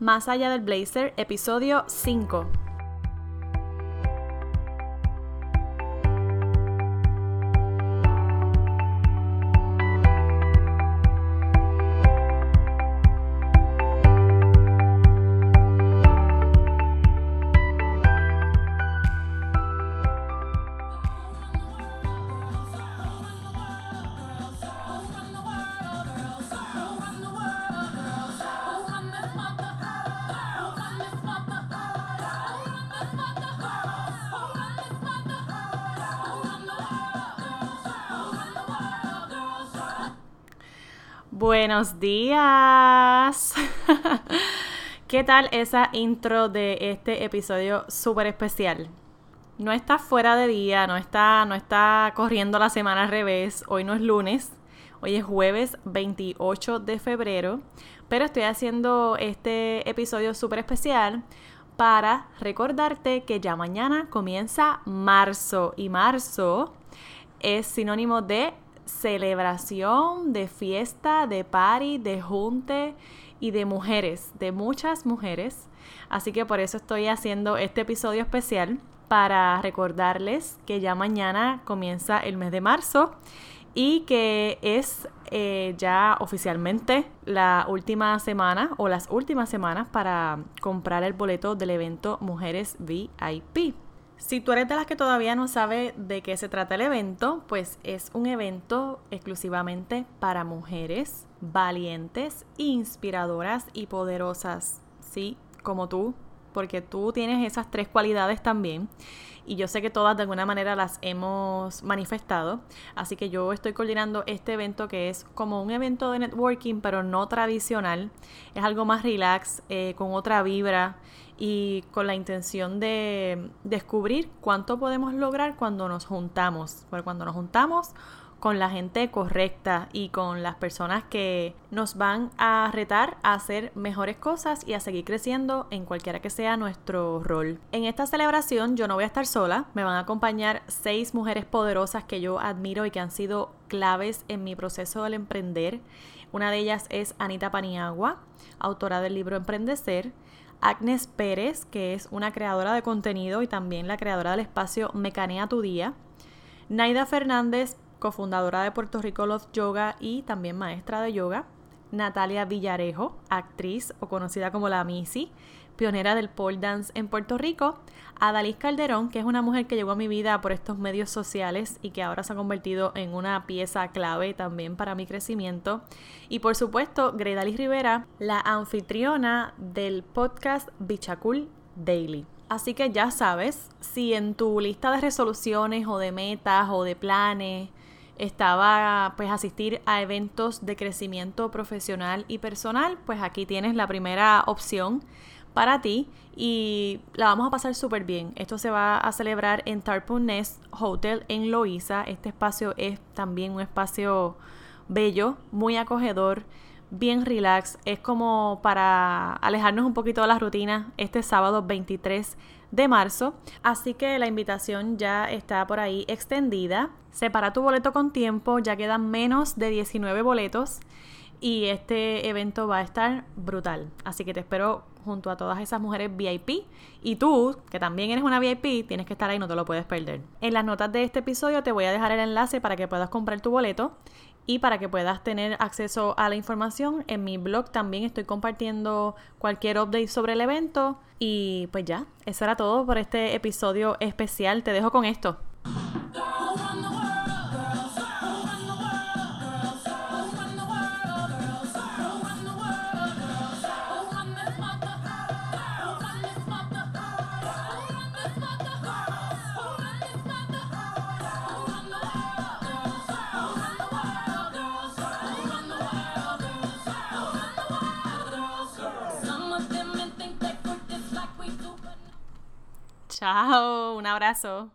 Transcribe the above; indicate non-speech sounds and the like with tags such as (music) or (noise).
Más allá del blazer, episodio 5. Buenos días. (laughs) ¿Qué tal esa intro de este episodio súper especial? No está fuera de día, no está, no está corriendo la semana al revés. Hoy no es lunes, hoy es jueves 28 de febrero. Pero estoy haciendo este episodio súper especial para recordarte que ya mañana comienza marzo y marzo es sinónimo de celebración, de fiesta, de party, de junte y de mujeres, de muchas mujeres. Así que por eso estoy haciendo este episodio especial para recordarles que ya mañana comienza el mes de marzo y que es eh, ya oficialmente la última semana o las últimas semanas para comprar el boleto del evento Mujeres VIP. Si tú eres de las que todavía no sabe de qué se trata el evento, pues es un evento exclusivamente para mujeres valientes, inspiradoras y poderosas, ¿sí? Como tú, porque tú tienes esas tres cualidades también y yo sé que todas de alguna manera las hemos manifestado. Así que yo estoy coordinando este evento que es como un evento de networking, pero no tradicional. Es algo más relax, eh, con otra vibra y con la intención de descubrir cuánto podemos lograr cuando nos juntamos. Porque cuando nos juntamos con la gente correcta y con las personas que nos van a retar a hacer mejores cosas y a seguir creciendo en cualquiera que sea nuestro rol. En esta celebración yo no voy a estar sola, me van a acompañar seis mujeres poderosas que yo admiro y que han sido claves en mi proceso del emprender. Una de ellas es Anita Paniagua, autora del libro Emprendecer. Agnes Pérez, que es una creadora de contenido y también la creadora del espacio Mecanea tu Día. Naida Fernández, cofundadora de Puerto Rico Love Yoga y también maestra de yoga. Natalia Villarejo, actriz o conocida como la Missy, pionera del pole dance en Puerto Rico. Adalys Calderón, que es una mujer que llegó a mi vida por estos medios sociales y que ahora se ha convertido en una pieza clave también para mi crecimiento. Y por supuesto, Gredalis Rivera, la anfitriona del podcast Bichacul Daily. Así que ya sabes, si en tu lista de resoluciones o de metas o de planes estaba pues asistir a eventos de crecimiento profesional y personal, pues aquí tienes la primera opción para ti y la vamos a pasar súper bien. Esto se va a celebrar en Tarpon Nest Hotel en Loíza. Este espacio es también un espacio bello, muy acogedor, bien relax. Es como para alejarnos un poquito de la rutina este sábado 23 de marzo. Así que la invitación ya está por ahí extendida. Separa tu boleto con tiempo, ya quedan menos de 19 boletos y este evento va a estar brutal. Así que te espero junto a todas esas mujeres VIP y tú, que también eres una VIP, tienes que estar ahí, no te lo puedes perder. En las notas de este episodio te voy a dejar el enlace para que puedas comprar tu boleto y para que puedas tener acceso a la información. En mi blog también estoy compartiendo cualquier update sobre el evento y pues ya, eso era todo por este episodio especial. Te dejo con esto. Chao, un abrazo.